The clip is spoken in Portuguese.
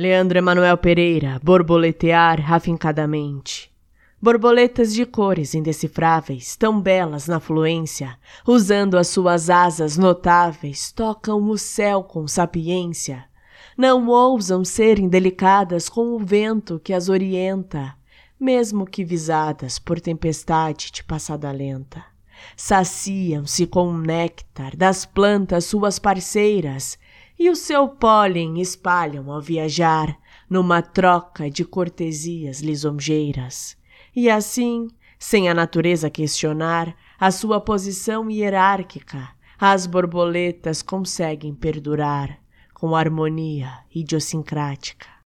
Leandro Emanuel Pereira, borboletear afincadamente. Borboletas de cores indecifráveis, tão belas na fluência, usando as suas asas notáveis, tocam o céu com sapiência. Não ousam ser indelicadas com o vento que as orienta, mesmo que visadas por tempestade de passada lenta. Saciam-se com o néctar das plantas suas parceiras e o seu pólen espalham ao viajar numa troca de cortesias lisonjeiras. E assim, sem a natureza questionar a sua posição hierárquica, as borboletas conseguem perdurar com harmonia idiosincrática.